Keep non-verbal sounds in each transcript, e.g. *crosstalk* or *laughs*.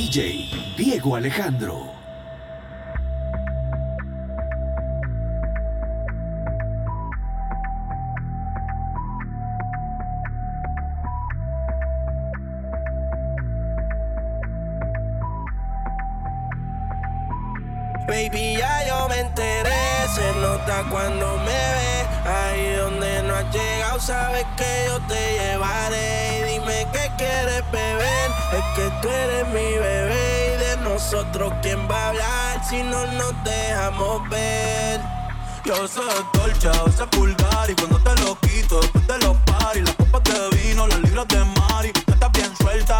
DJ Diego Alejandro. podemos ver. Yo sé dolce, a veces vulgar y cuando te lo quito después te lo paris, las copas de vino, las libras de Mari, estás bien suelta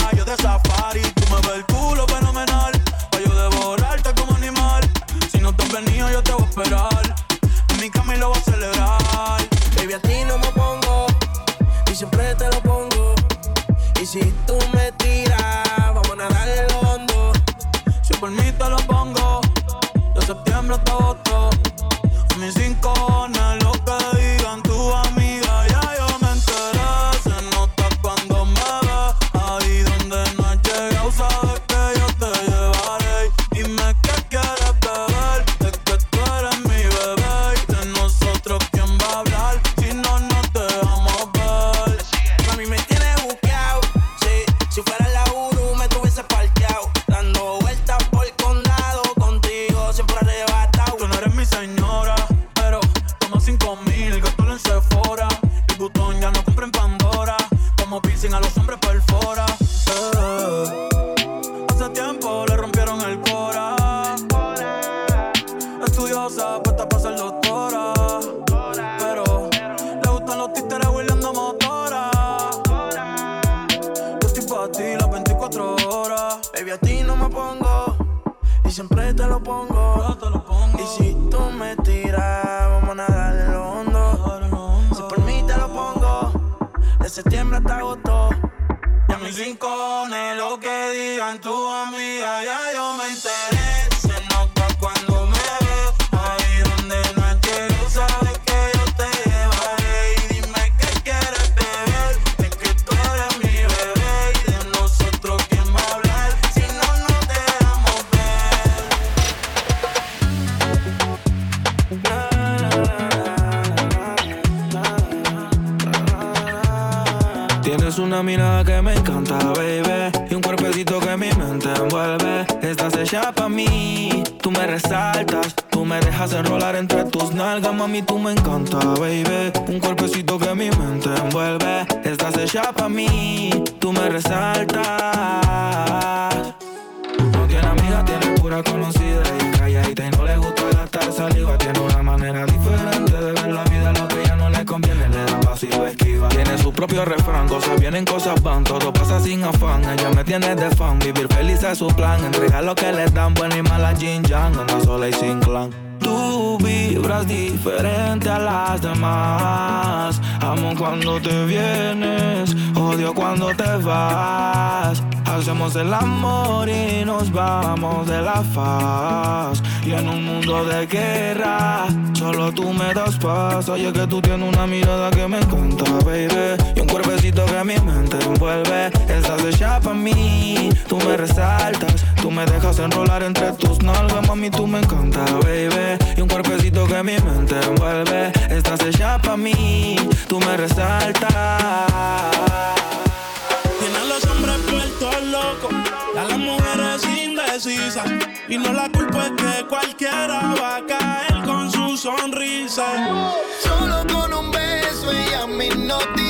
dulce. Solo con un beso ella me hipnotiza.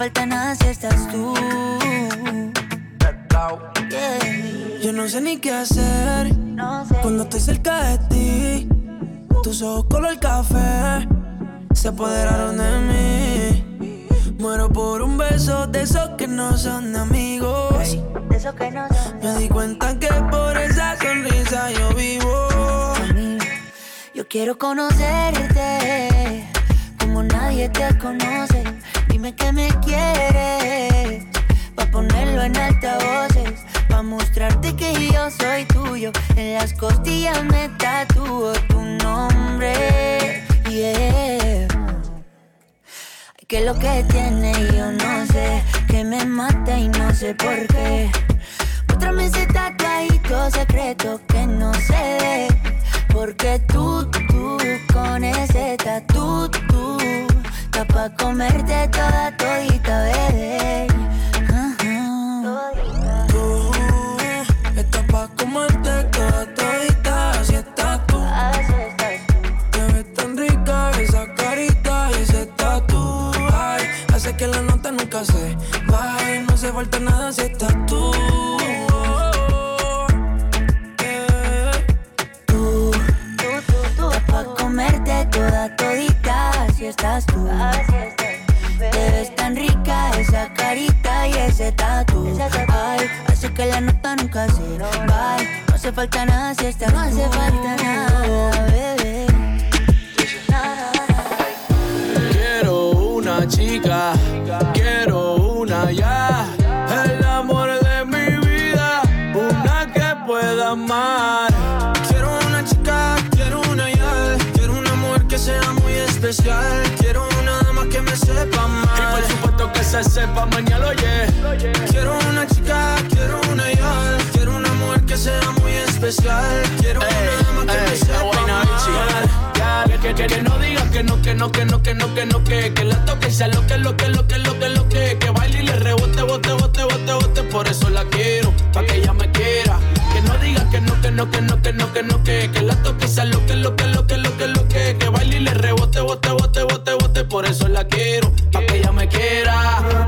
falta nada si estás tú. Yo no sé ni qué hacer cuando estoy cerca de ti. Tus ojos color café se apoderaron de mí. Muero por un beso de esos que no son amigos. de esos que no son. Me di cuenta que por esa sonrisa yo vivo. Yo quiero conocerte que lo que tiene yo no sé, que me mata y no sé por qué. Otra ese tatuadito secreto que no sé, porque tú, tú, con ese tatu, tú, está pa' comerte toda todita, bebé. Se va no hace falta nada si estás tú. Tú, tú, tú, tú, pa' comerte toda todita si estás tú. Te ves tan rica esa carita y ese tatu. Ay, hace que la nota nunca se va. No hace falta nada si estás No hace falta nada, se sepa mañana, oye. Quiero una chica, quiero una ya. Quiero una mujer que sea muy especial. Quiero una dama que me sepa amar que, que, que no digas que no, que no, que no, que no, que no, que, que la toque y sea lo que, lo que, lo que, lo que, lo que, que baile y le rebote, bote, bote, bote, bote, por eso la quiero, pa' que ella me quiera. Que no digas que no, que no, que no, que no, que no, que, que la toque y sea lo que, lo que, lo que, lo que, lo que, que baile y le rebote, bote, bote, bote, bote, por eso la quiero, pa' que ella me quiera.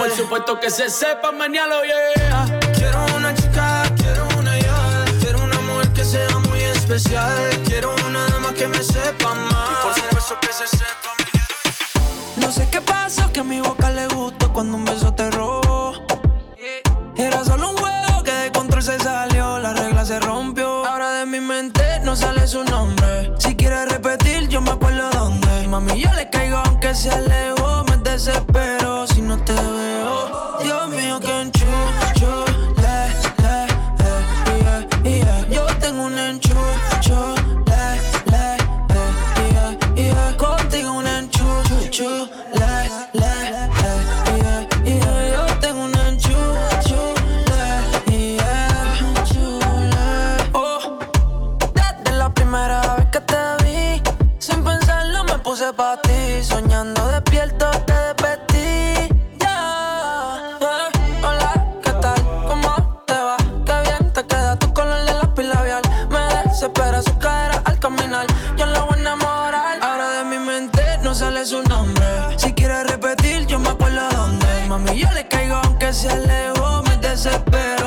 por supuesto que se sepa, mañana yeah. Quiero una chica, quiero una yal. Quiero una mujer que sea muy especial. Quiero una dama que me sepa más. Por supuesto que se sepa, mi No sé qué pasó, que a mi boca le gustó cuando un beso te robó. Era solo un juego que de control se salió, la regla se rompió. Ahora de mi mente no sale su nombre. Si quieres repetir, yo me acuerdo dónde. Mami, yo le caigo aunque se alejó desespero si no te veo. Dios mío, que enchucho, la, la, eh, yeah, yeah. Yo tengo un enchucho, la, la, eh, yeah, yeah. Contigo un enchucho, la, la, eh, yeah, yeah. Yo tengo un enchucho, la, yeah. Oh, desde la primera vez que te vi, sin pensarlo me puse pa' ti. desespera.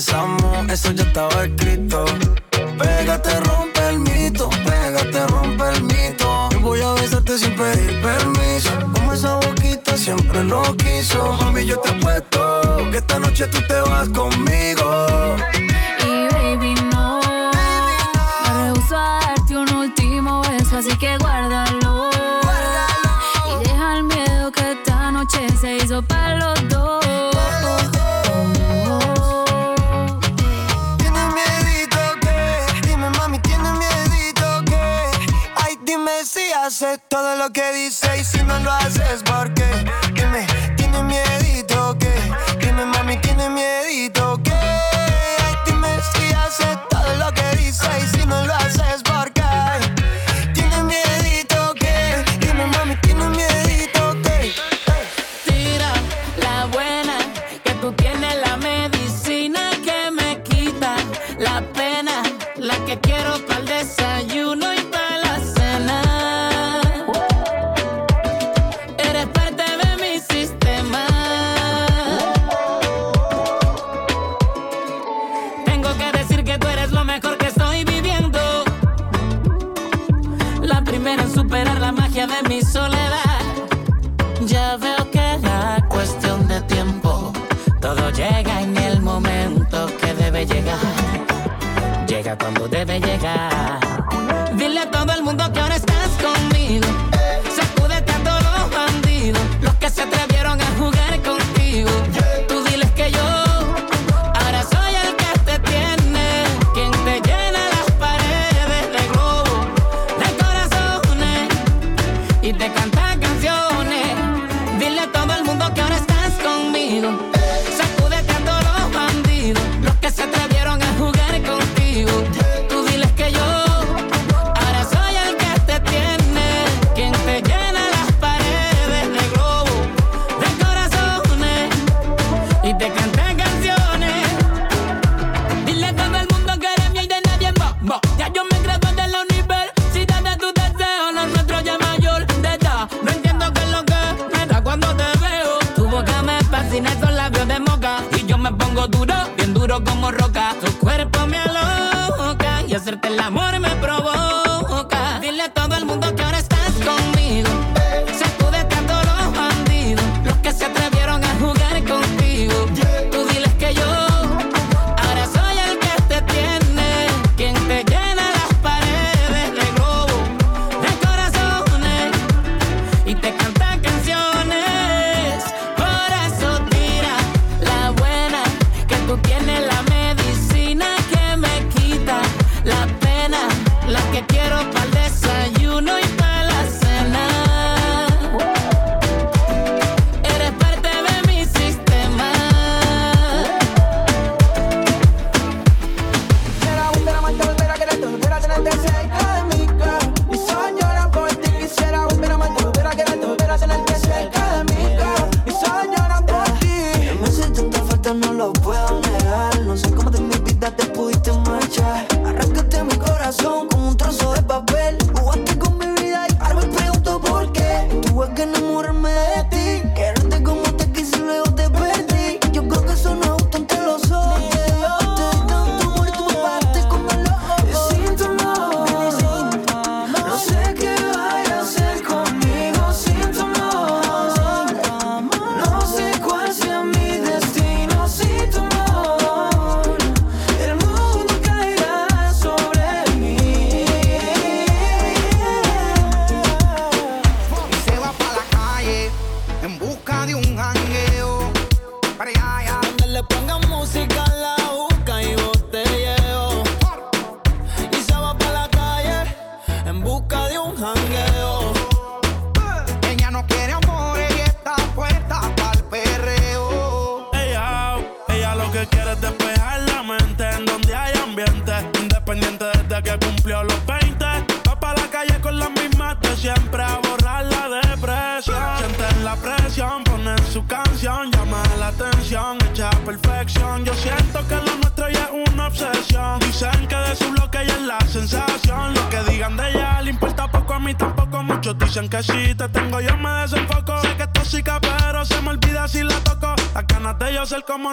empezamos, eso ya estaba escrito. Pégate, rompe el mito, pégate, rompe el mito. Yo voy a besarte sin pedir permiso. Como esa boquita siempre lo quiso. Mami, yo te apuesto que esta noche tú te vas conmigo. Y baby, no. Me rehuso a darte un último beso, así que guarda haces por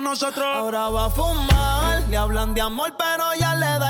Ahora va a fumar, le hablan de amor, pero ya le da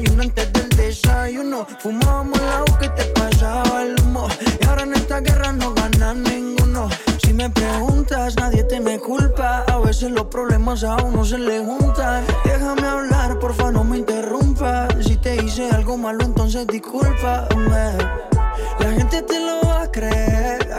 desayuno antes del desayuno. Fumábamos la que te pasaba el humo. Y ahora en esta guerra no gana ninguno. Si me preguntas, nadie te me culpa. A veces los problemas a uno se le juntan. Déjame hablar, porfa, no me interrumpa. Si te hice algo malo, entonces discúlpame. La gente te lo va a creer.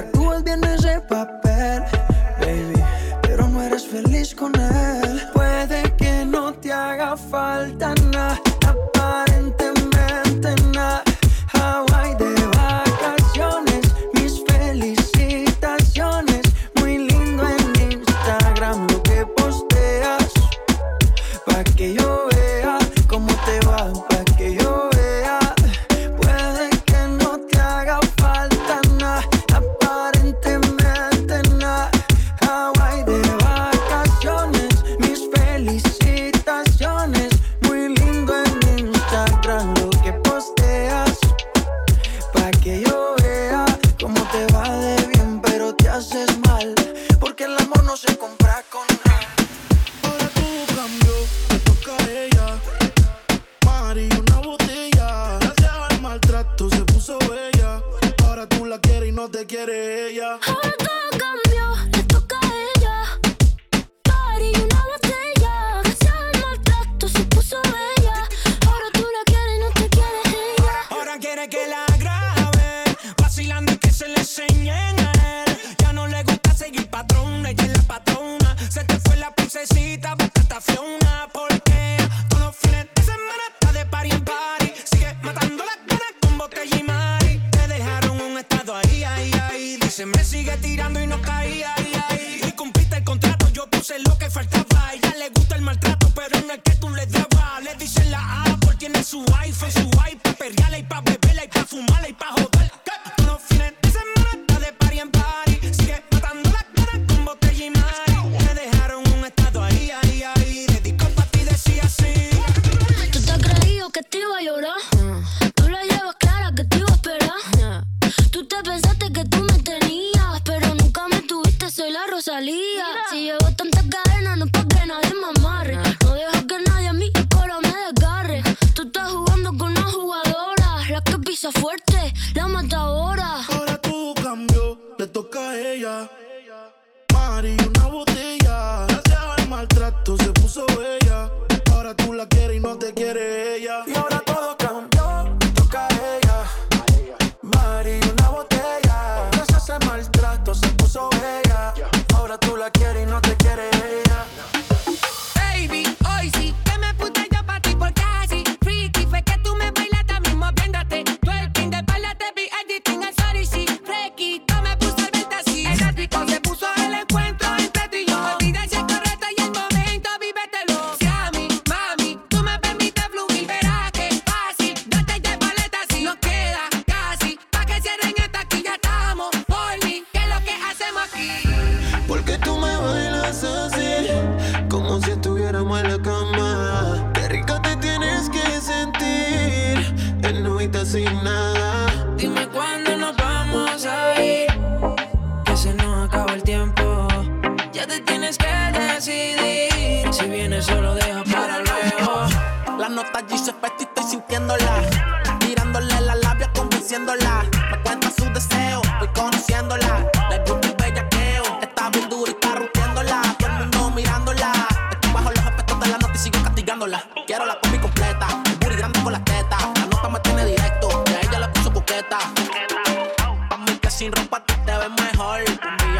Ves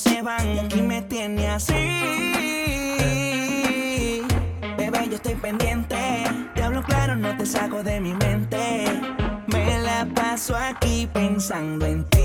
se van y aquí me tiene así. Bebé, yo estoy pendiente. Te hablo claro, no te saco de mi mente. Me la paso aquí pensando en ti.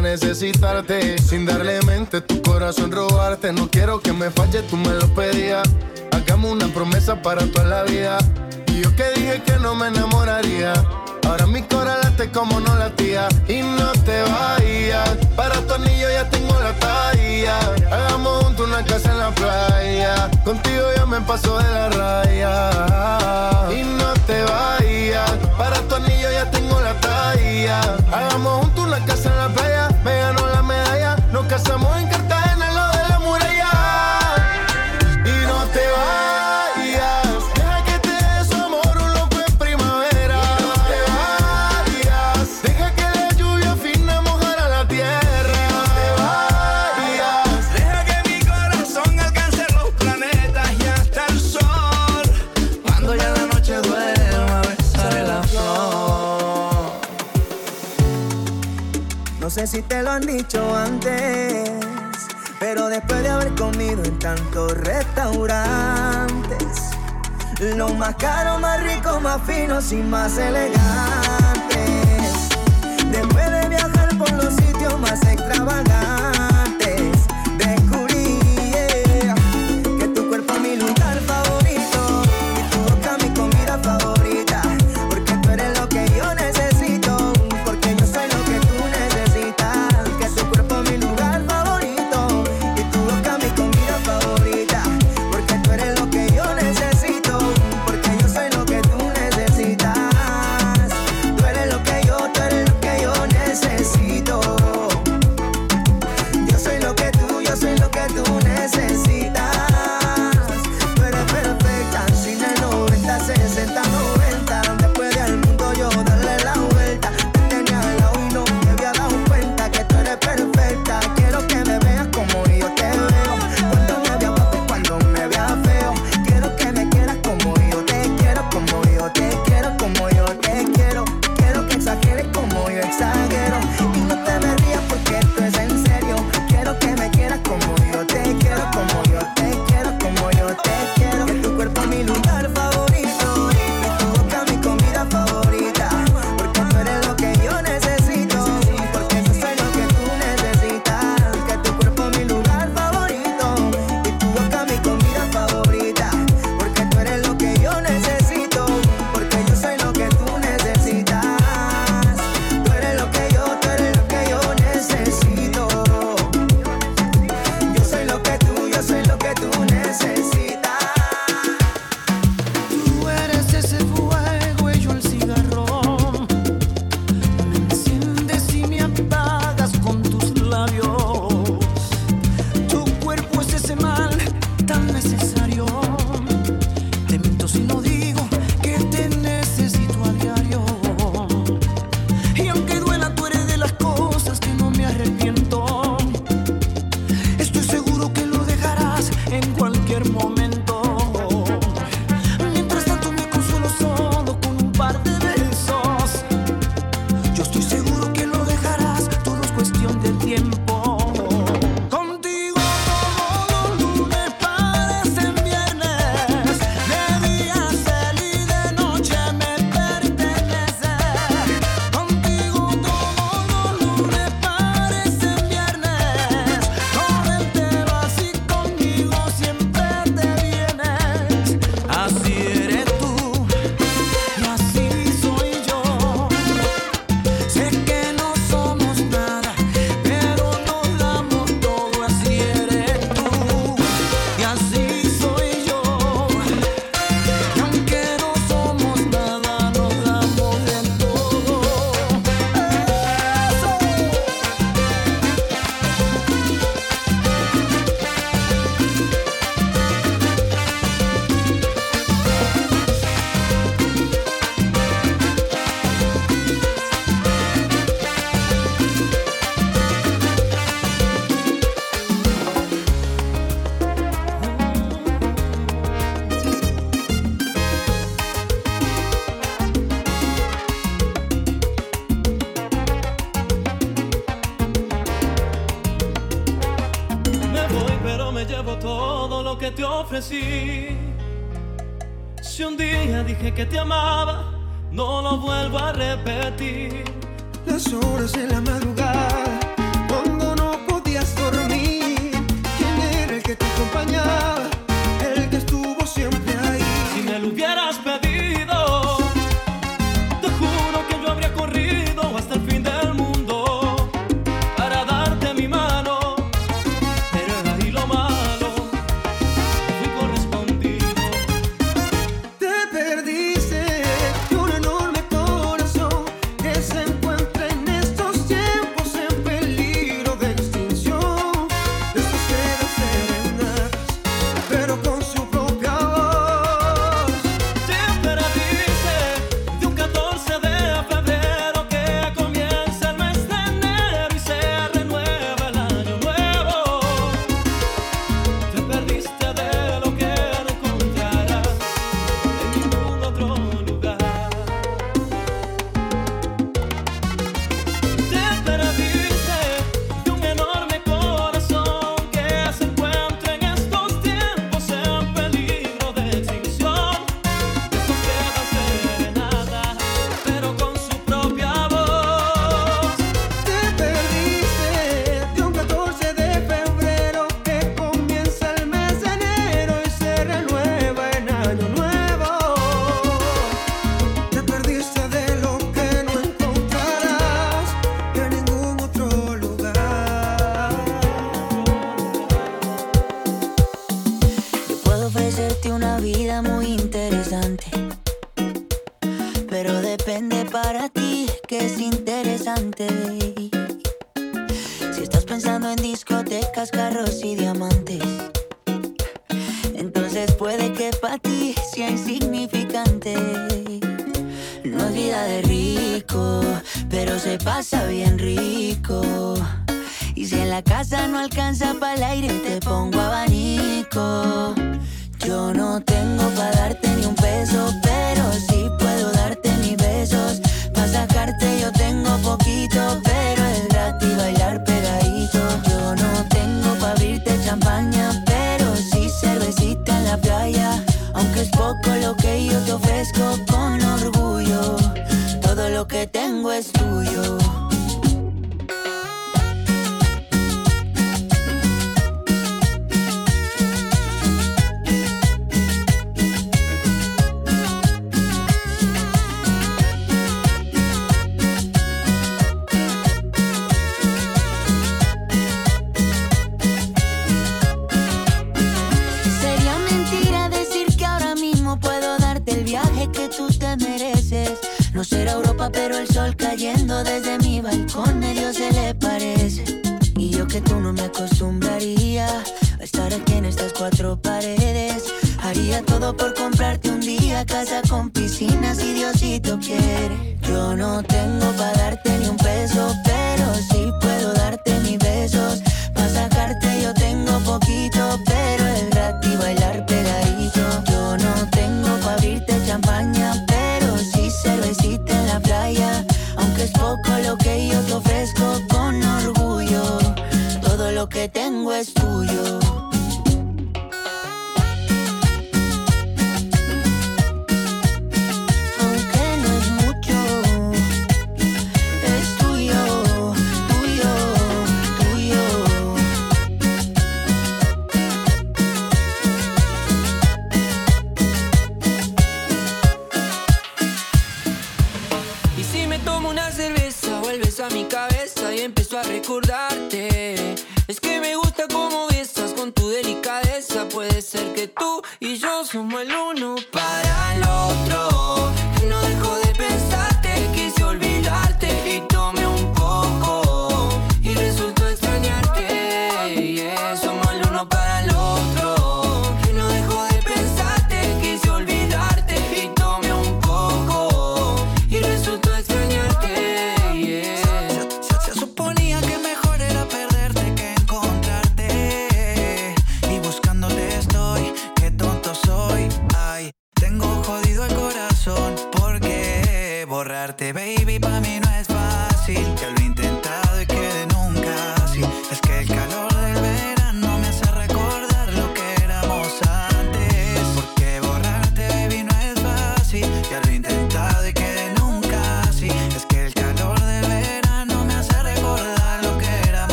necesitarte. Sin darle mente, tu corazón robarte. No quiero que me falle, tú me lo pedías. Hagamos una promesa para toda la vida. Y yo que dije que no me enamoraría. Ahora mi cora late como no latía. Y no te vayas. Para tu anillo ya tengo la talla. Hagamos juntos una casa en la playa. Contigo ya me paso de la raya. Y no te vayas. Para tu anillo ya tengo la talla sé si te lo han dicho antes, pero después de haber comido en tantos restaurantes, lo más caro, más rico, más finos y más elegantes. Después de viajar por los sitios más extravagantes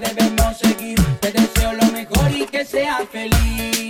debemos seguir. Te deseo lo mejor y que seas feliz.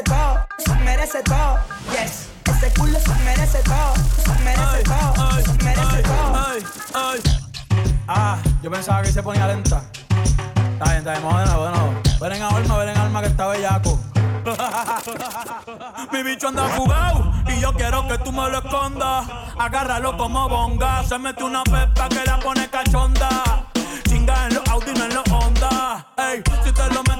Merece todo, se merece todo. Yes. Ese culo se merece todo, se merece todo, se merece todo. Ah, yo pensaba que se ponía lenta. Está bien, está bien, nuevo. Ven en alma, ven en alma que está bellaco. *laughs* Mi bicho anda fugado y yo quiero que tú me lo escondas. Agárralo como bonga. Se mete una pepa que la pone cachonda. Chinga en los Audi, no en los Honda. Ey, si te lo meto,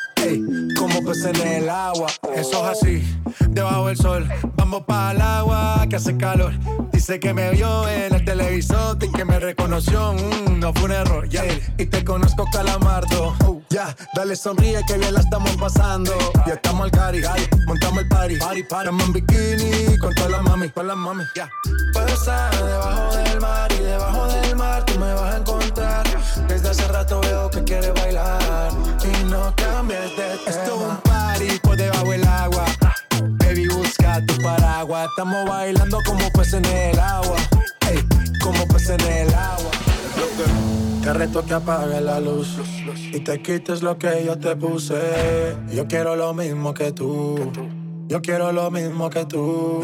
Como peces en el agua. Eso es así, debajo del sol. Vamos para el agua que hace calor. Dice que me vio en el televisor y que me reconoció. Mm, no fue un error, ya. Y te conozco, calamardo. Oh, ya, dale sonríe que bien la estamos pasando. Ya estamos al cari, montamos el party. party, party. Estamos en bikini con todas las mami, con las mami. Ya. Pasa debajo del mar y debajo del mar tú me vas a encontrar. Desde hace rato veo que quieres bailar y no cambies de tema. Esto es un party por debajo del agua. Baby, busca tu paraguas. Estamos bailando como peces en el agua. Ey, como peces en el agua. Te reto que apagues la luz y te quites lo que yo te puse. Yo quiero lo mismo que tú. Yo quiero lo mismo que tú.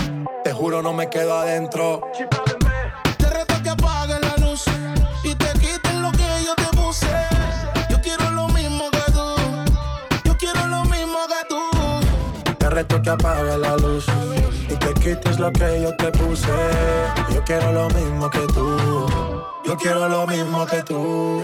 Te juro, no me quedo adentro. Te reto que apagues la luz y te quites lo que yo te puse. Yo quiero lo mismo que tú. Yo quiero lo mismo que tú. Te reto que apague la luz y te quites lo que yo te puse. Yo quiero lo mismo que tú. Yo quiero lo mismo que tú.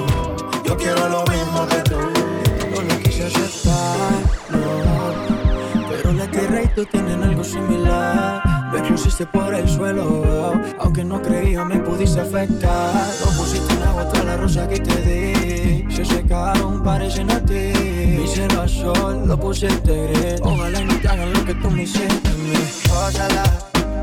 Yo quiero lo mismo que tú. No lo quise aceptar, no. Pero la tierra y tú tienen algo similar. Me pusiste por el suelo, aunque no creía me pudiste afectar. No pusiste en agua toda la rosa que te di. Se secaron, parecen a ti. Mi cielo a sol, lo en gris. Ojalá no te hagan lo que tú me hiciste. Gózala,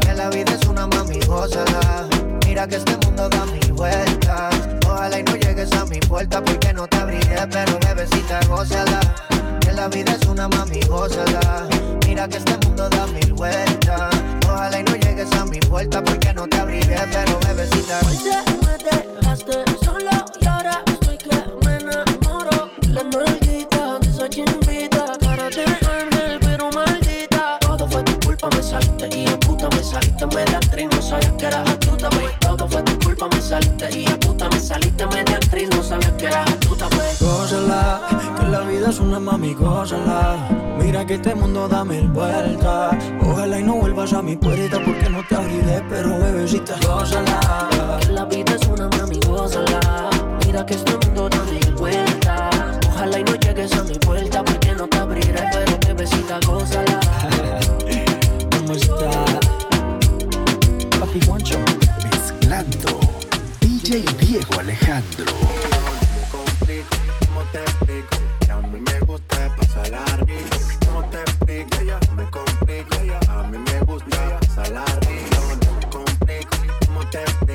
que la vida es una mami, gózala. Mira que este mundo da mil vueltas. Ojalá y no llegues a mi puerta porque no te abriré, pero bebecita, gózala. Que la vida es una mami, gózala. Mira que este mundo da mil vueltas. Ojalá y no llegues a mi puerta porque no te abriré, pero bebecita. Se me dejaste solo y ahora estoy que me enamoro. La nalguita de esa chimbita, cara de ángel, pero maldita. Todo fue tu culpa, me saliste y a puta me saliste, media actriz, no sabías que eras astuta, pues. Todo fue tu culpa, me saliste y a puta me saliste, media sabías que eras astuta, pues. Gózala, que la vida es una mami, gózala. Mira que este mundo da mil vueltas. Ojalá y no vuelvas a mi puerta porque no te abriré, pero bebecita, gózala. Que la vida es una mami, gózala. Mira que este mundo da mil vueltas. Ojalá y no llegues a mi puerta DJ Diego Alejandro. ¿Cómo te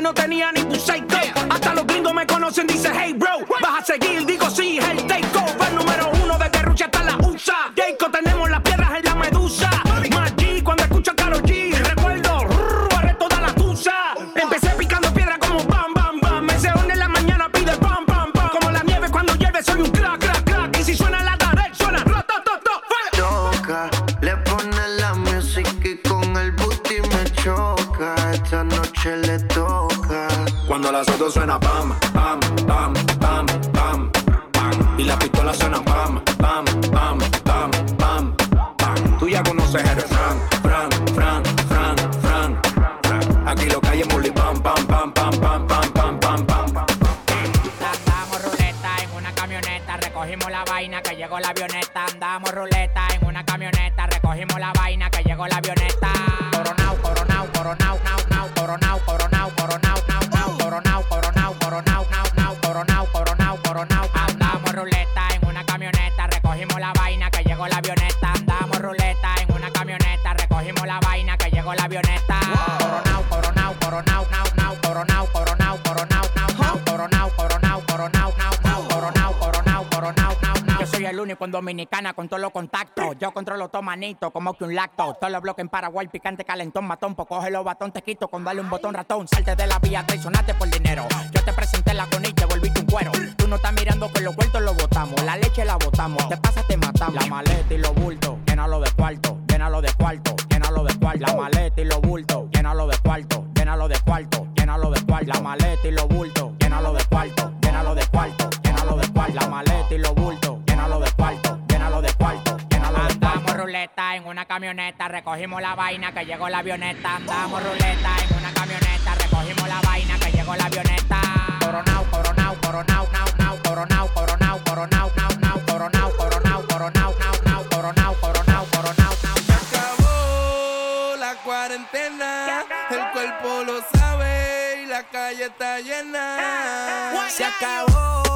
no tenía ni tu Hasta los gringos me conocen, dice hey toto manito, como que un lacto. Todo lo bloque en Paraguay, picante, calentón, matón. Pues coge los batón, te quito con darle un botón ratón. Salte de la vía, traicionaste por dinero. Yo te presenté la con y te volviste un cuero. Tú no estás mirando que los vueltos lo botamos. La leche la botamos, te pasa, te matamos. La maleta y los bultos, llénalo de cuarto, llénalo de cuarto, llénalo de cuarto. La maleta y los bultos, llénalo de cuarto, llénalo de cuarto, llénalo de cuarto. La maleta y los bultos. en una camioneta recogimos la vaina que llegó la avioneta. Andamos ruleta, en una camioneta recogimos la vaina que llegó la avioneta. Coronao, coronao, coronao, nao, nao, coronao, coronao, coronao, nao, nao, coronao, coronao, coronao, nao, nao, coronao, coronao, coronao, nao. Se acabó la cuarentena, el cuerpo lo sabe y la calle está llena. Ah, ah. Se acabó.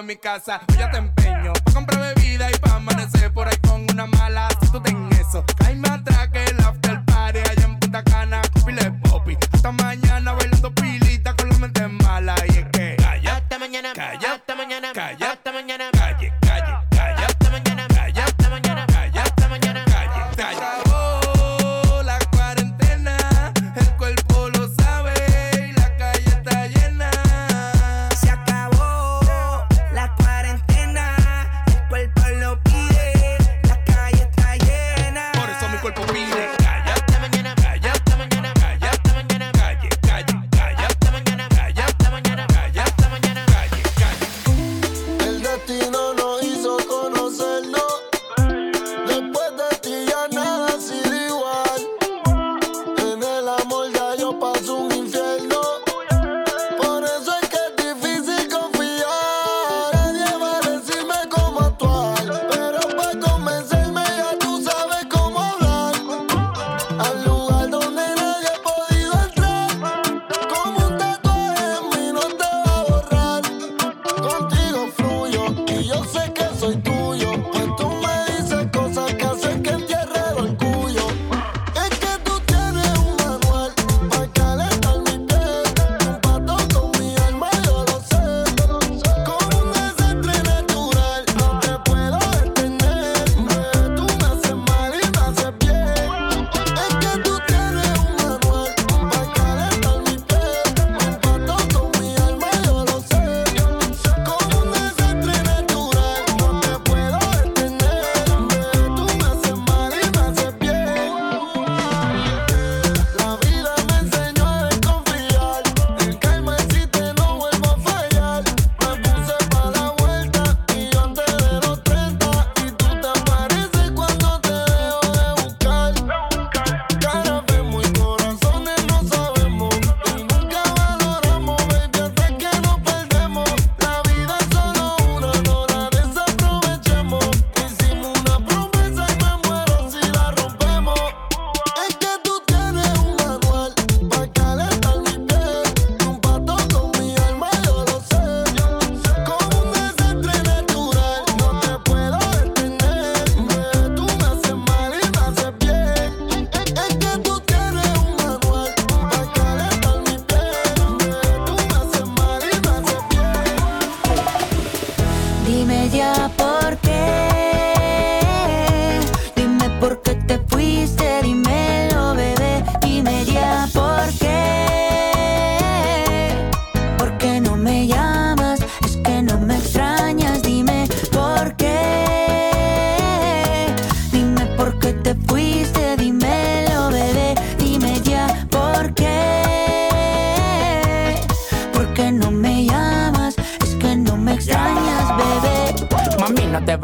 en mi casa. Hoy ya te empeño pa' comprar bebida y pa' amanecer por ahí con una mala. Si tú ten eso, cae más atrás que el after party allá en Punta Cana, copile popi. Hasta mañana.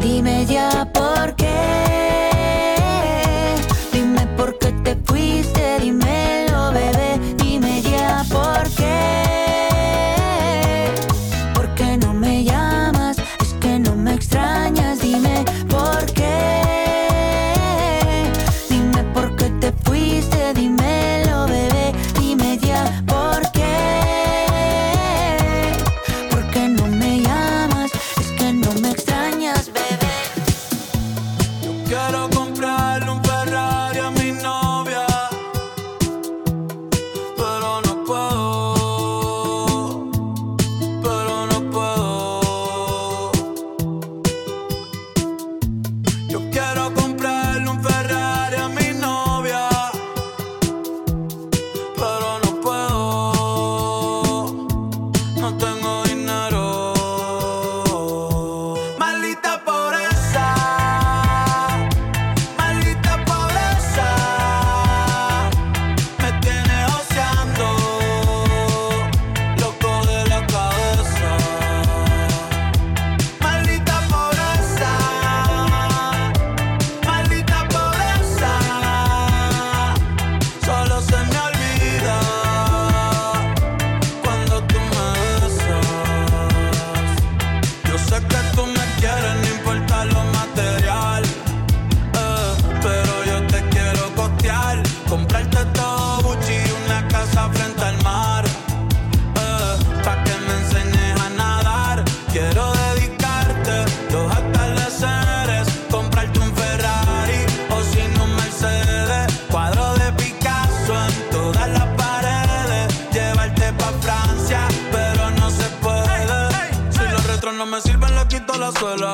Dime ya por qué.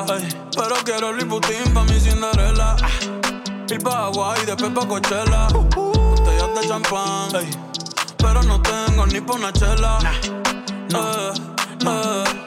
Pero quiero el Putin pa' mi Cinderella. Ah. Ir pa' Hawaii, después pa' Coachella. Botellas de champán, pero no tengo ni pa' una chela. No. Eh, eh.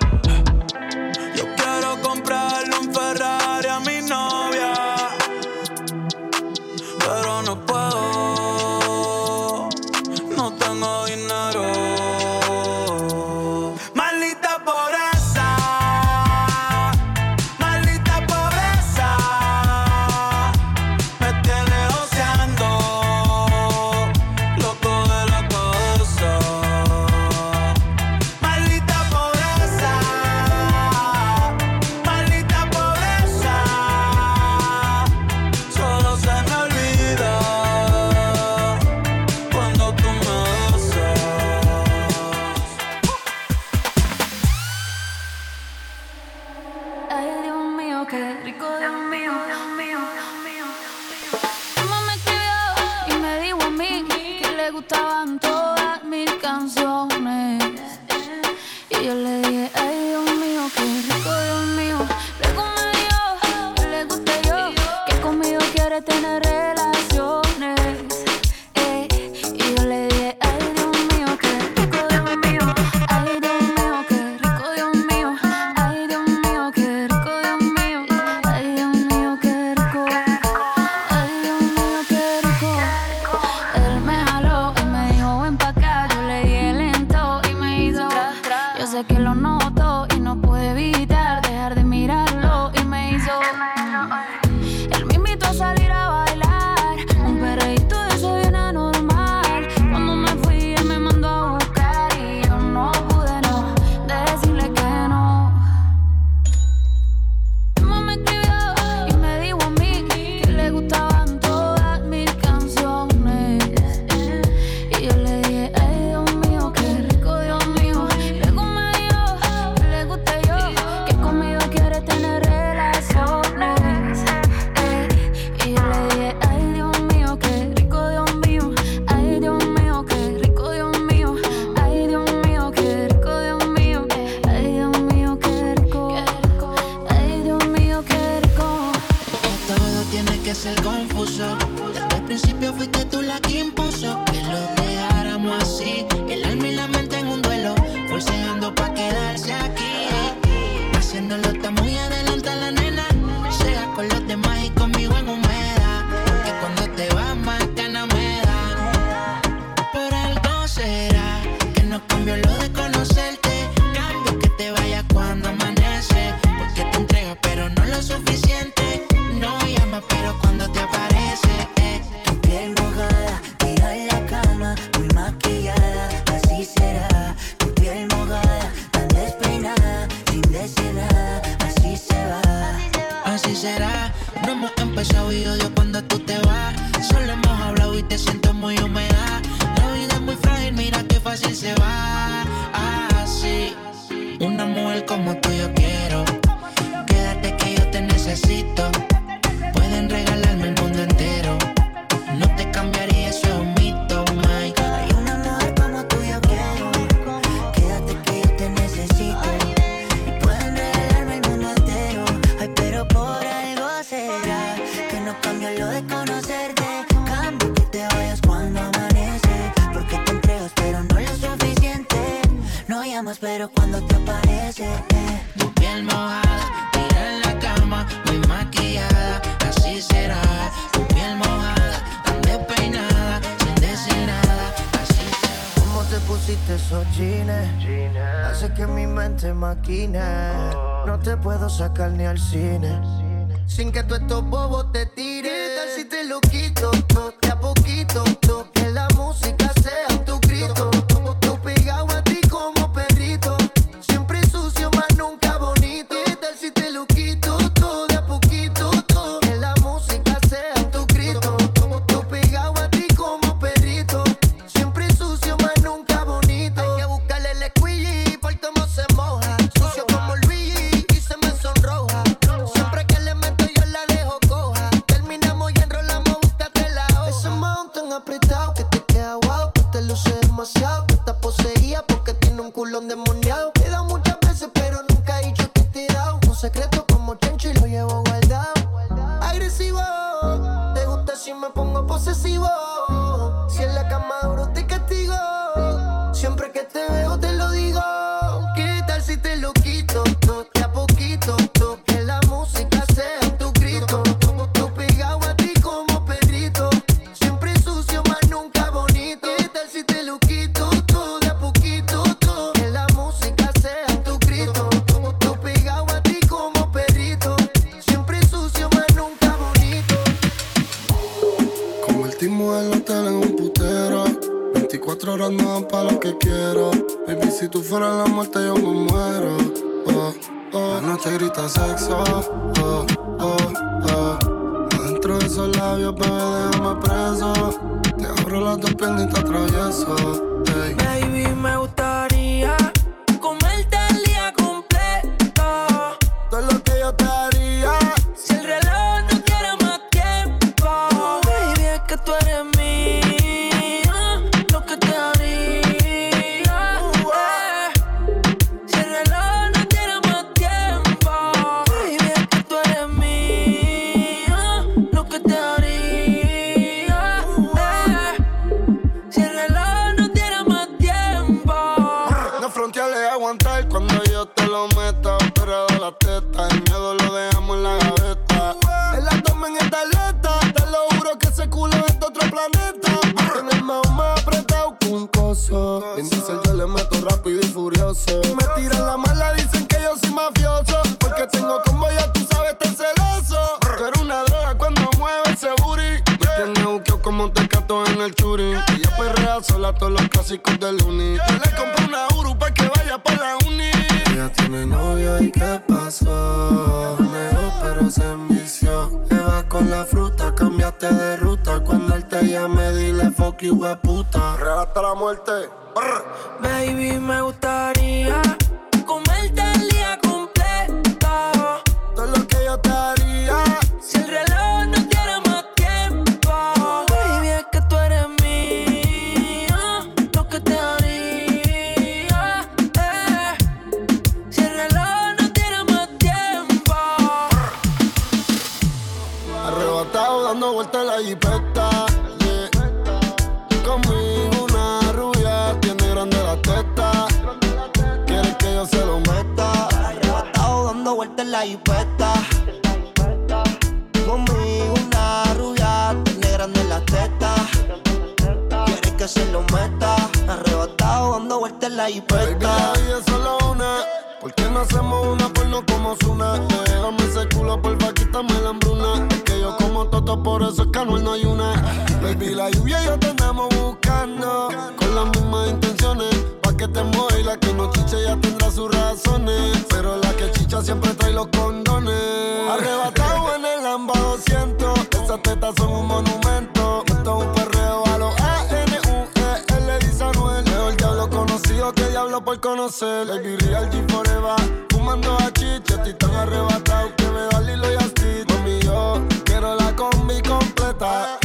pero cuando te aparece, tu piel mojada, tira en la cama, muy maquillada, así será. Tu piel mojada, tan despeinada, sin decir nada, así será. ¿Cómo te pusiste esos jeans? Hace que mi mente maquine. Oh. No te puedo sacar ni al cine. Sin que tú estos bobos te tires. ¿Qué tal si te lo quito? No, de a poquito. ¿Por qué no hacemos una porno como Zuna? Déjame ese culo, porfa, quítame la hambruna. Es que yo como toto, por eso es que Anuel no hay una. Baby, la lluvia y yo te andamos buscando. Con las mismas intenciones. Pa' que te mueva y la que no chiche ya tendrá sus razones. Pero la que chicha siempre trae los condones. Arrebatado en el Lamba 200. Esas tetas son un monumento. Por conocer. Baby Real G Forever. Fumando a chiche, estoy tan arrebatado que me da Lilo y Asti. Mami, yo quiero la combi completa.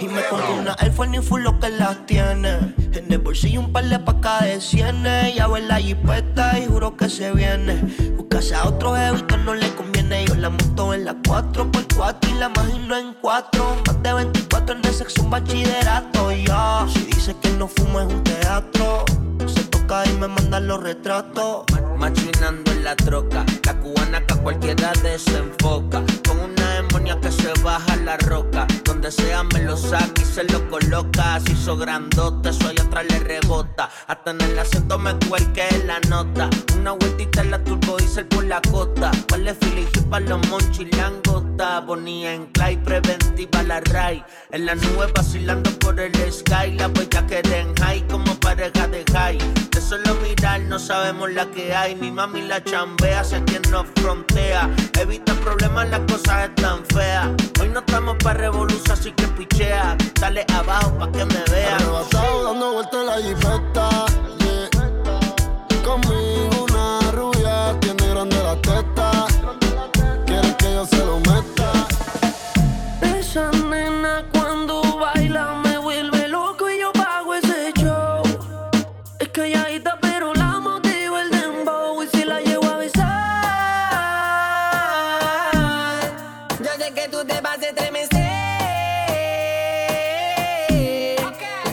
Y me compré una Air Force ni full lo que las tiene. En el bolsillo un par de pacas de cienes. Ya en la jipeta y juro que se viene. Buscase a otro jevito no le conviene. Yo la monto en la 4x4 y la imagino en 4. Más de 24 en el sexo un bachillerato. Ya, si dice que no fumo es un teatro. Se toca y me mandan los retratos. Machinando en la troca, la cubana que a cualquiera desenfoca. Con una demonia que se baja la roca. Donde me lo saca y se lo coloca. Así hizo grandote, eso allá atrás le rebota. Hasta en el acento me cuelque la nota. Una vueltita en la turbo diesel por la costa. Vale filigi pa' los monchis langota. Bonía en clay, preventiva la ray. En la nube vacilando por el sky. La huella que den high como pareja de high. Solo mirar no sabemos la que hay. Mi mami la chambea, sé quien nos frontea. Evita problemas, las cosas están feas. Hoy no estamos para revolución, así que pichea. Dale abajo pa' que me vea. Arrebatado dando vueltas en la jipeta. yeah. Conmigo una rubia tiene grande la teta. Quiere que yo se lo meta. Esa nena cuando baila Es calladita pero la motivo el dembow y si la llevo a besar. Yo sé que tú te vas a estremecer.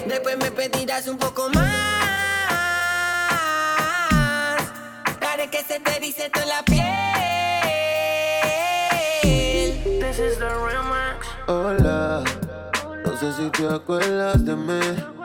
Después me pedirás un poco más. Haré que se te dice toda la piel. This is the remix. Hola, no sé si te acuerdas de mí.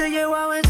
te llevo a besar.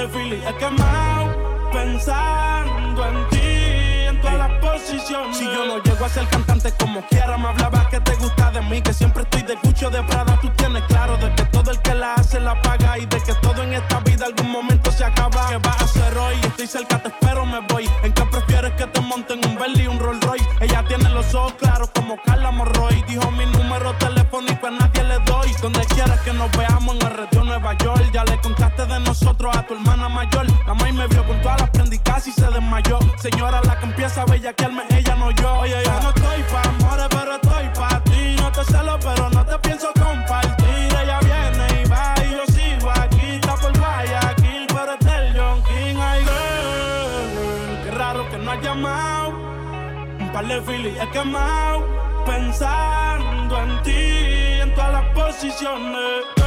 De filis he quemado. Pensando en ti, en todas las posiciones. Si yo no llego a ser cantante como quiera, me hablabas que te gusta de mí. Que siempre estoy de cucho de Prada. Tú tienes claro de que todo el que la hace la paga. Y de que todo en esta vida algún momento se acaba. ¿Qué vas a hacer hoy? Estoy cerca, te espero, me voy. ¿En qué prefieres que te monten un Bentley y un Rolls Royce? Ella tiene los ojos claros como Carla Morroy. Dijo mi número telefónico a nadie le doy. Donde quieras que nos veamos en nosotros a tu hermana mayor. La maíz me vio con todas las prendas y casi se desmayó. Señora, la que empieza a bellaquearme, ella no yo. Oye, yo no estoy pa' amores, pero estoy pa' ti. No te celo, pero no te pienso compartir. Ella viene y va y yo sigo aquí. Está por Guayaquil, pero es del John King. Ay, girl, qué raro que no has llamado. Un par de filis he quemado. Pensando en ti, en todas las posiciones.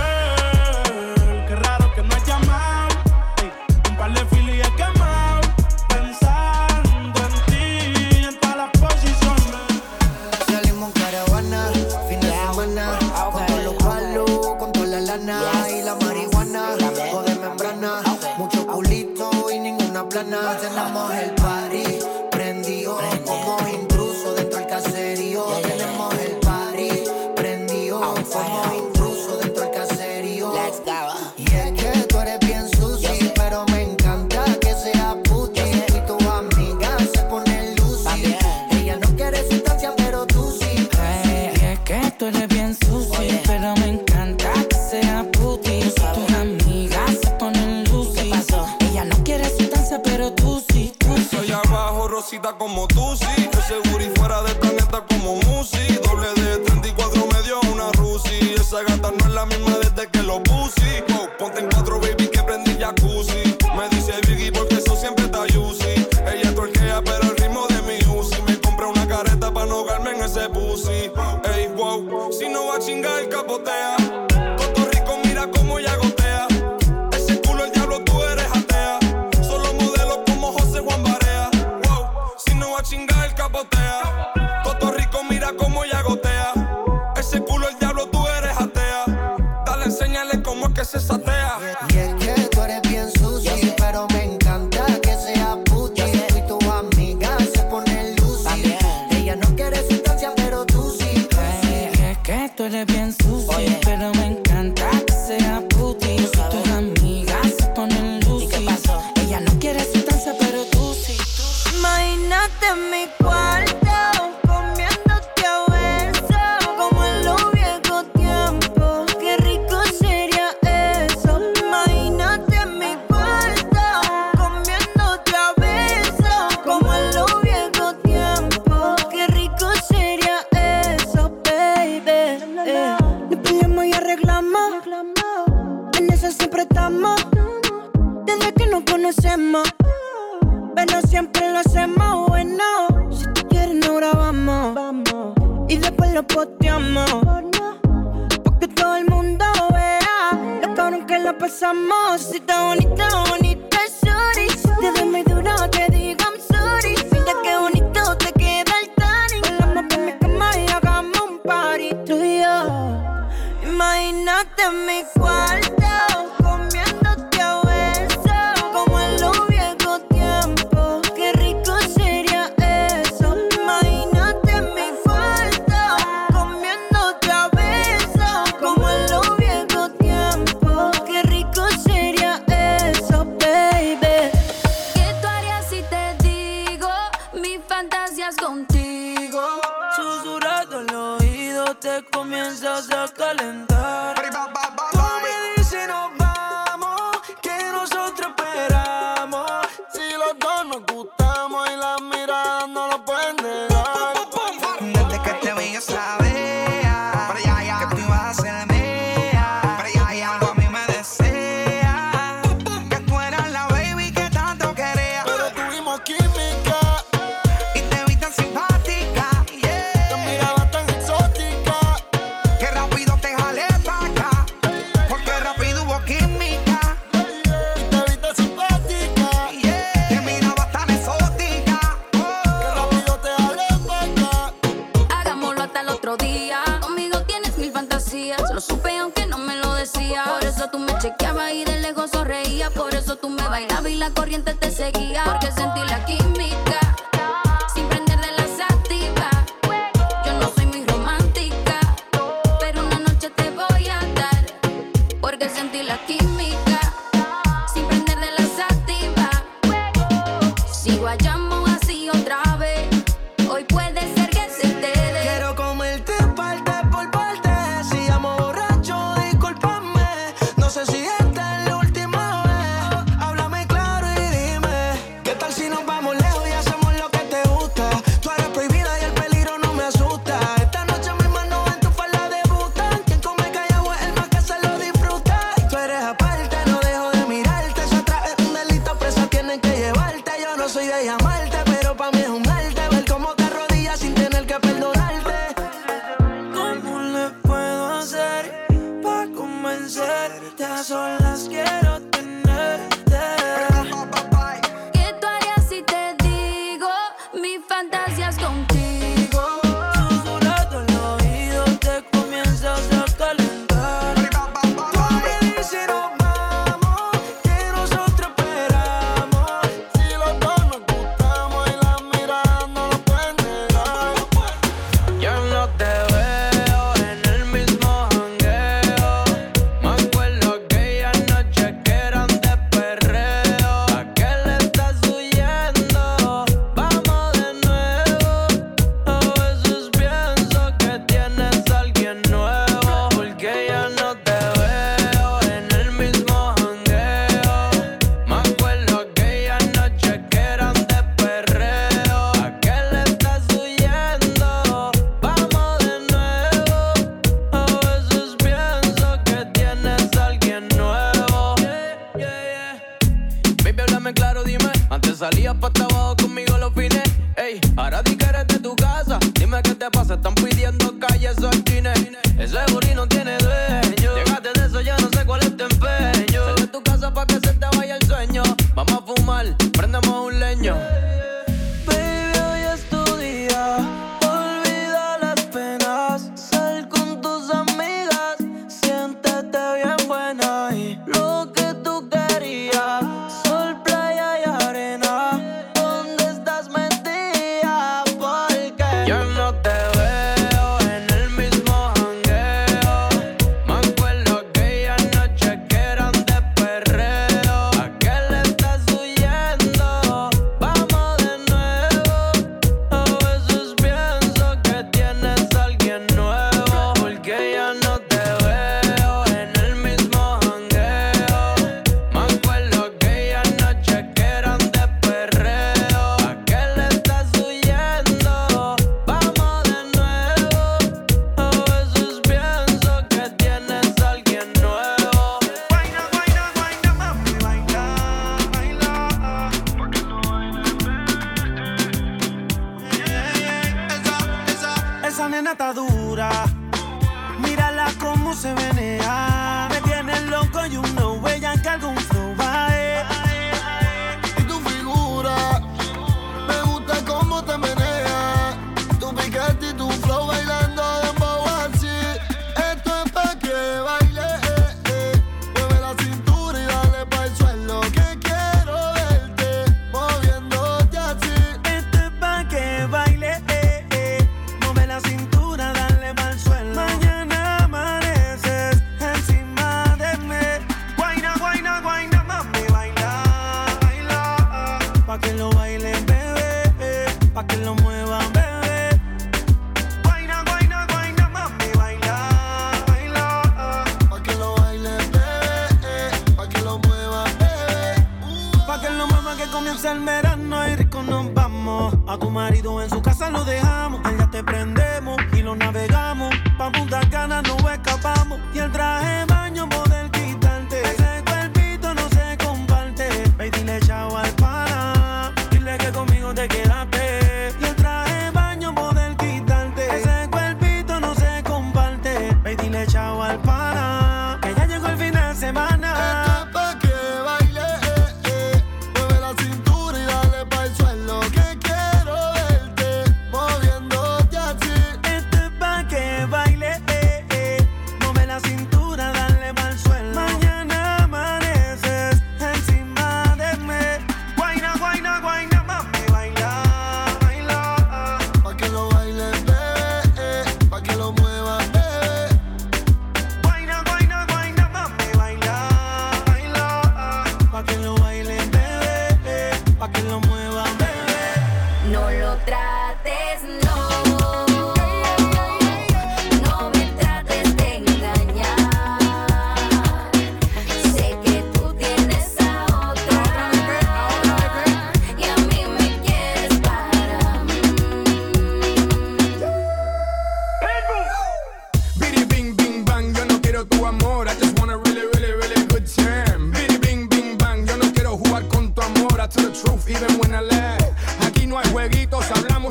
Enséñale cómo es que se satea.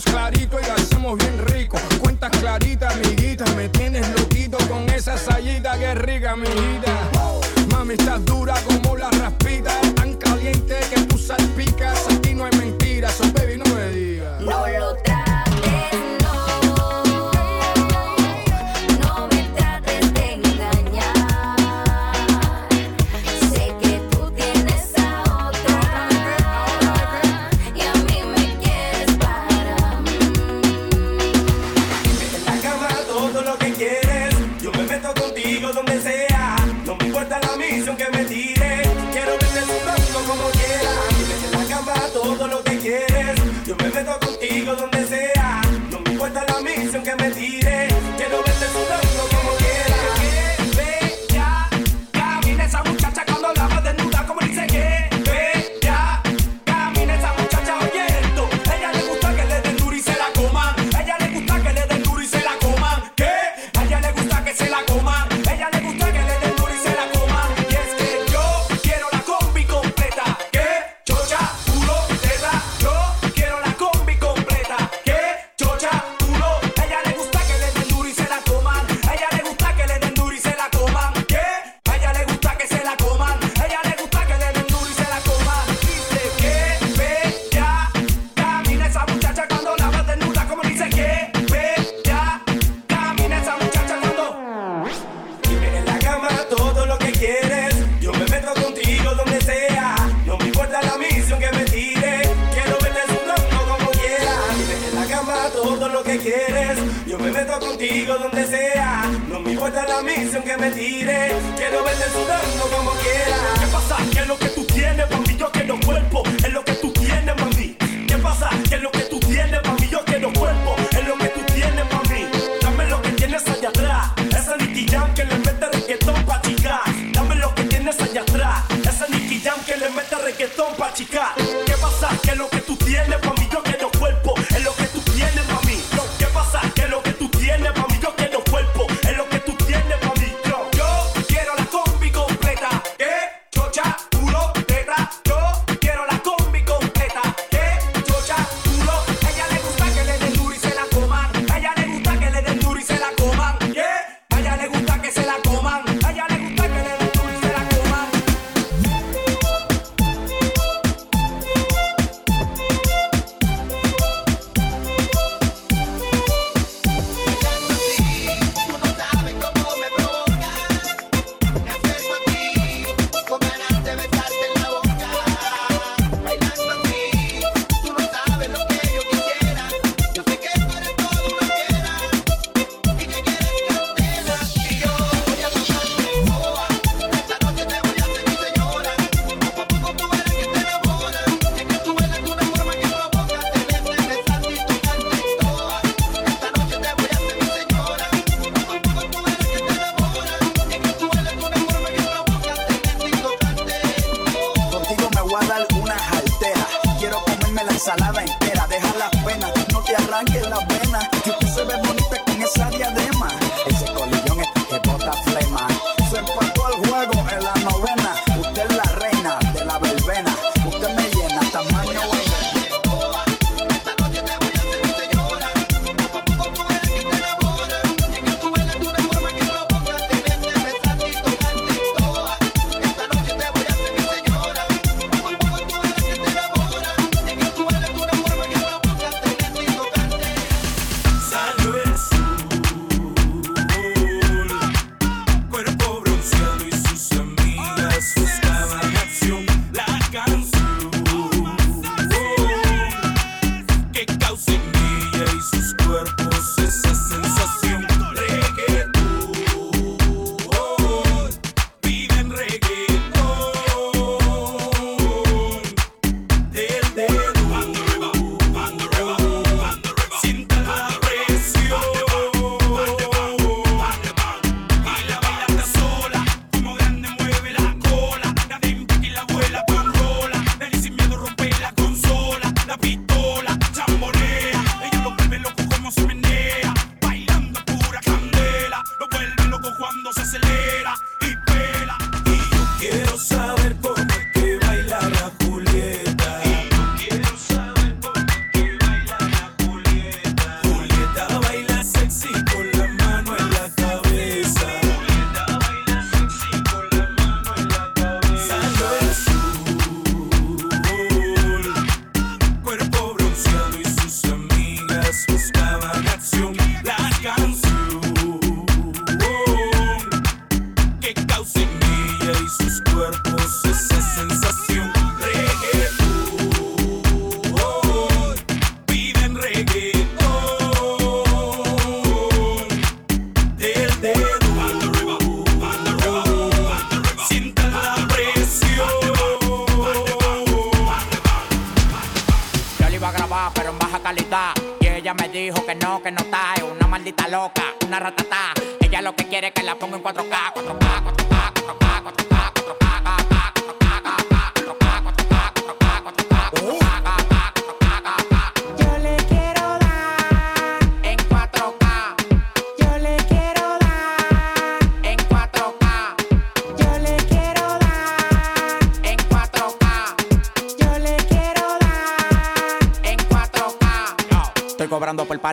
clarito y hacemos bien rico. Cuentas claritas, amiguita, me tienes loquito con esa salida que rica, mi vida. Mami, estás dura con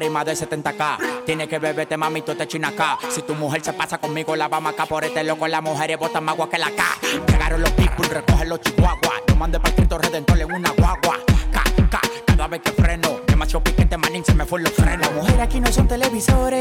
de 70k. Tienes que beberte, mami, tú te chinas acá. Si tu mujer se pasa conmigo, la vamos acá por este loco. Las mujeres botan más agua que la K. Llegaron los people, recogen los chihuahuas. Yo mandé para Cristo Redentor en una guagua. K, K, cada vez que freno. Demasiado piquete, manín, se me fue los frenos. Las mujeres aquí no son televisores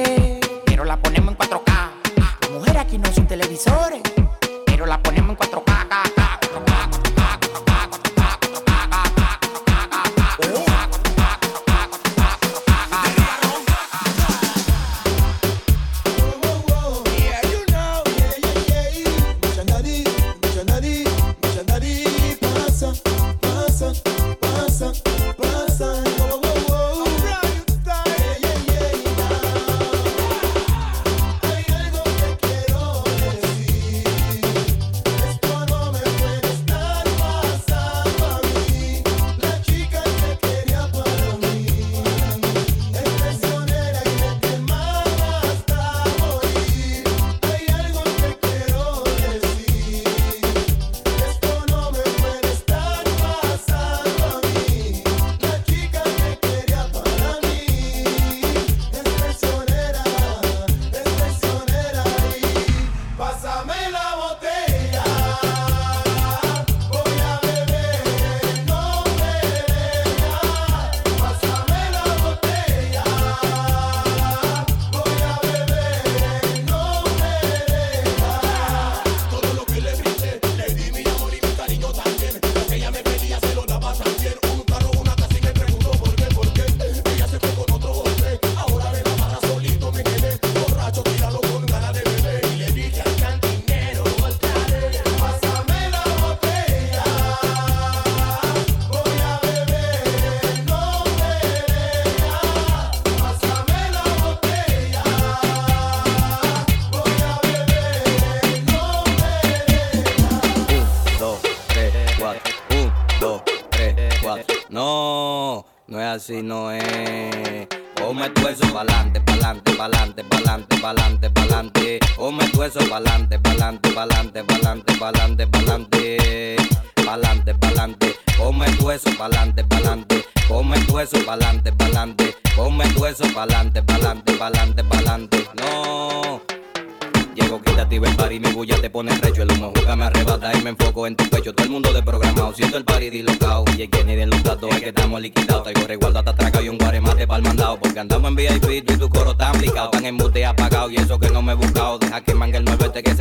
Yo todo el mundo de desprogramado, siento el party dislocado. Y es que ni de los datos es que estamos liquidados. Traigo resguardo hasta atracado y un guaremate pa'l mandado. Porque andamos en VIP, y tu coro tan aplicado. Tan en mute apagado y eso que no me he buscado. Deja que manga el 9 este que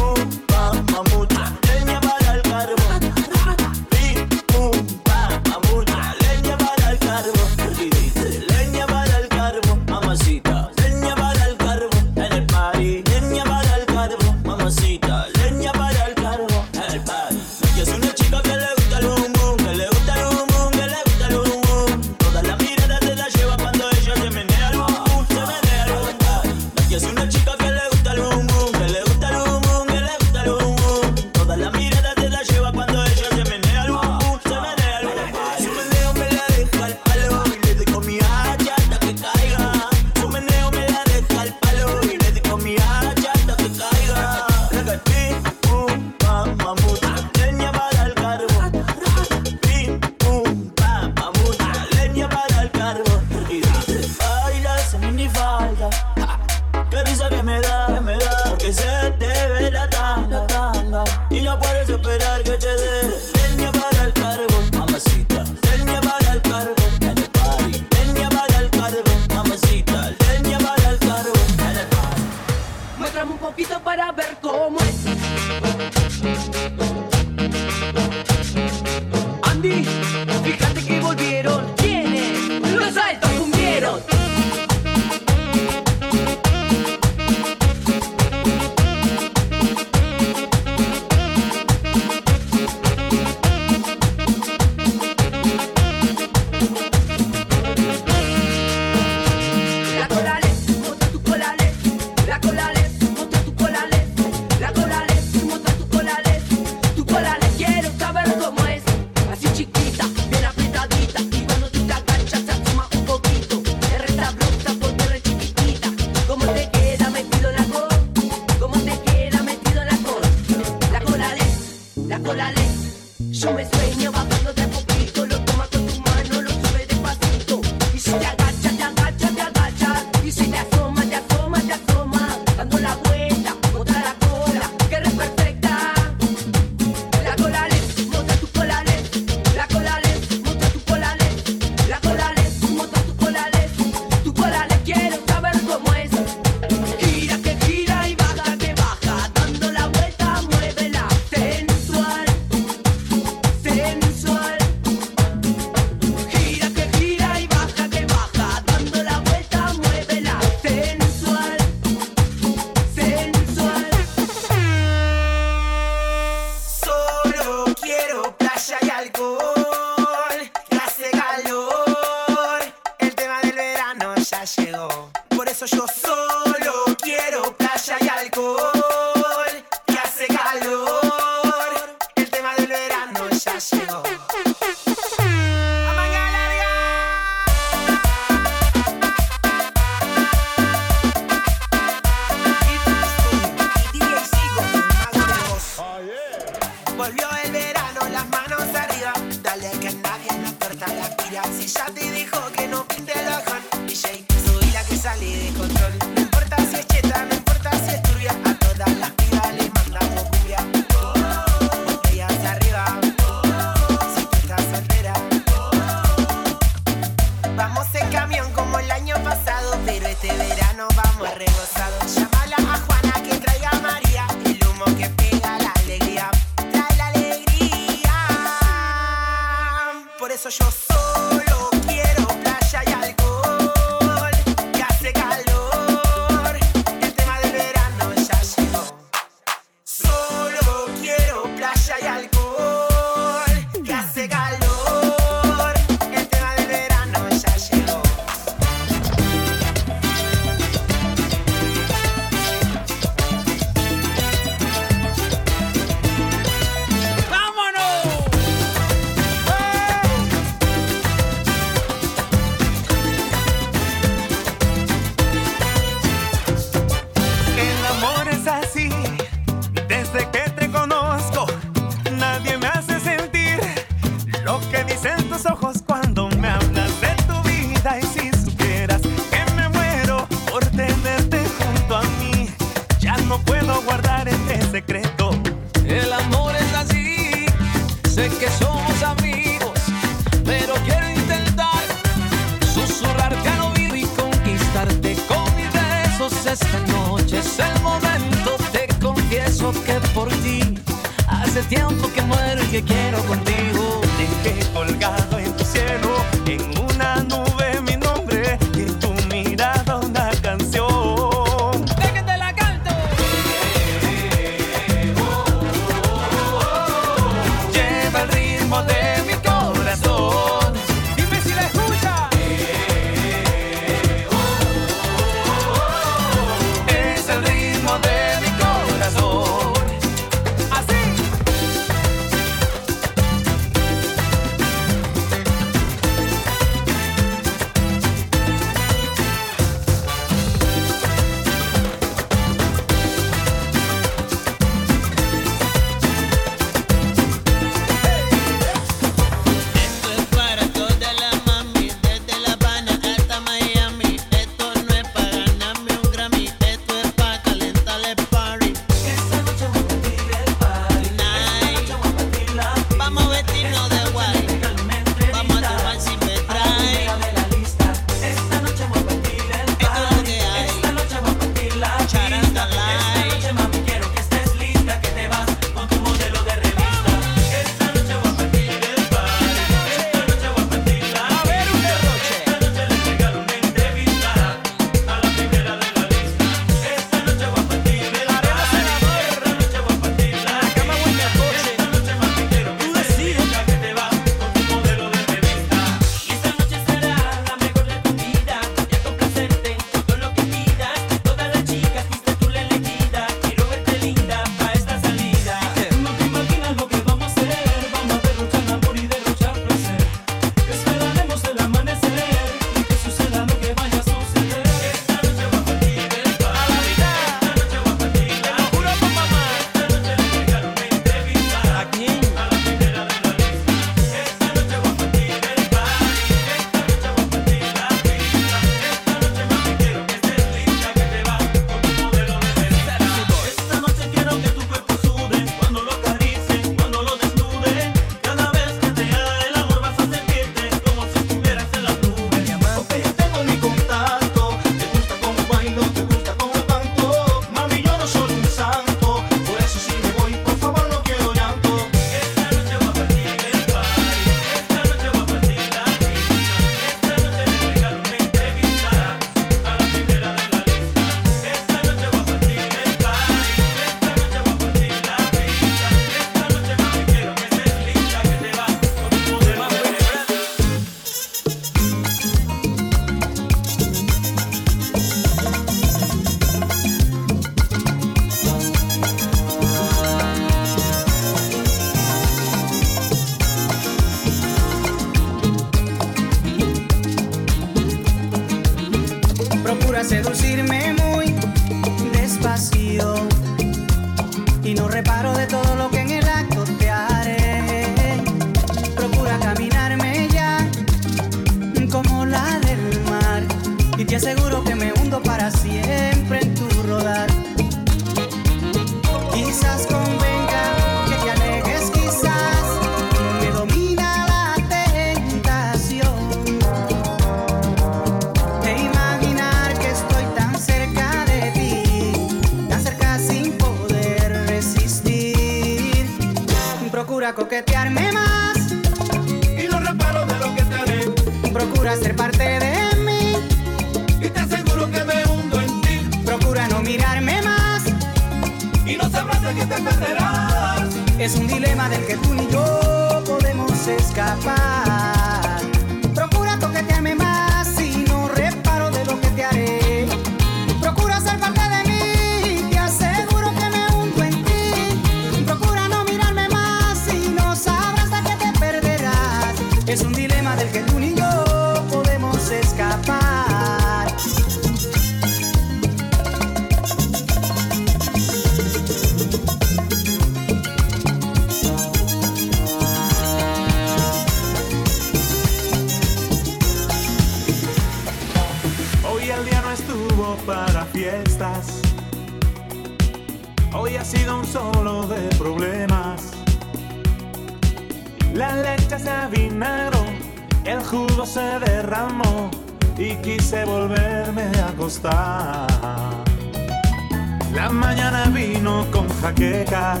La mañana vino con jaquecas,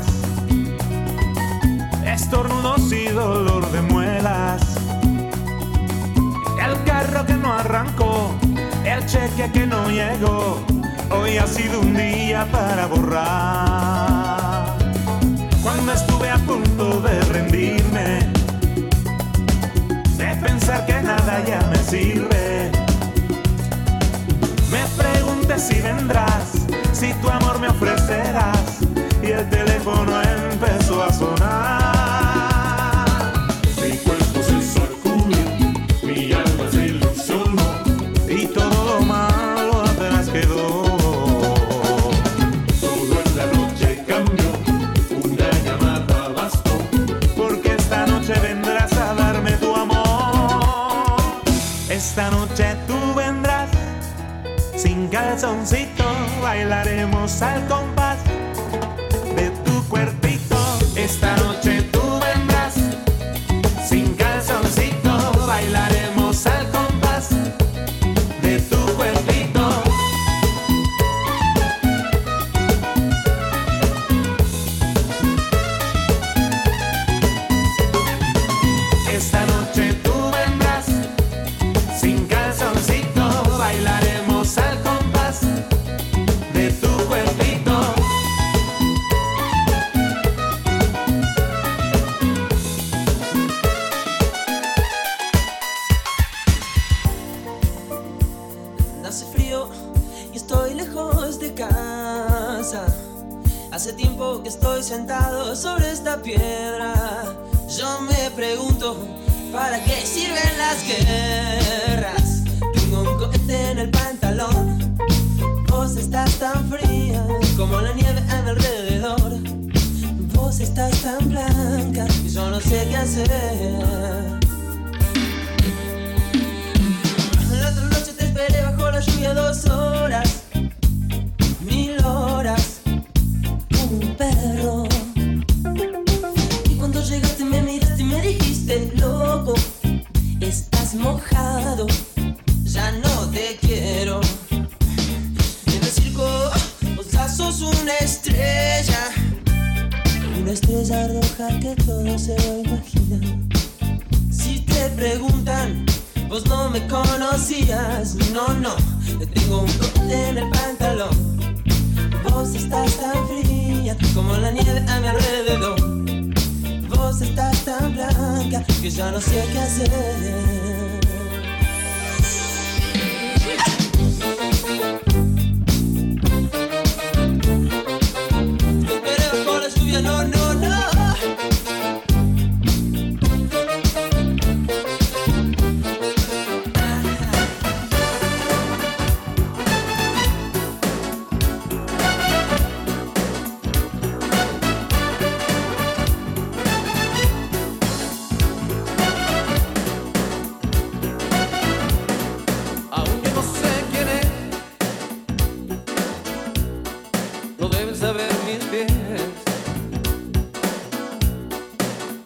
estornudos y dolor de muelas. El carro que no arrancó, el cheque que no llegó, hoy ha sido un día para borrar. Cuando estuve a punto de rendirme, de pensar que nada ya me sirve si vendrás, si tu amor me ofrecerás y el teléfono empezará. bailaremos al compás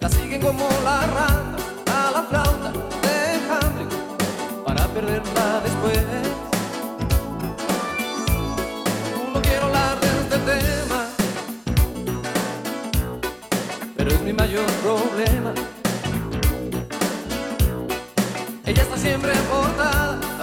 la siguen como la rata a la flauta de Handrick para perderla después. No quiero hablar de este tema, pero es mi mayor problema. Ella está siempre portada.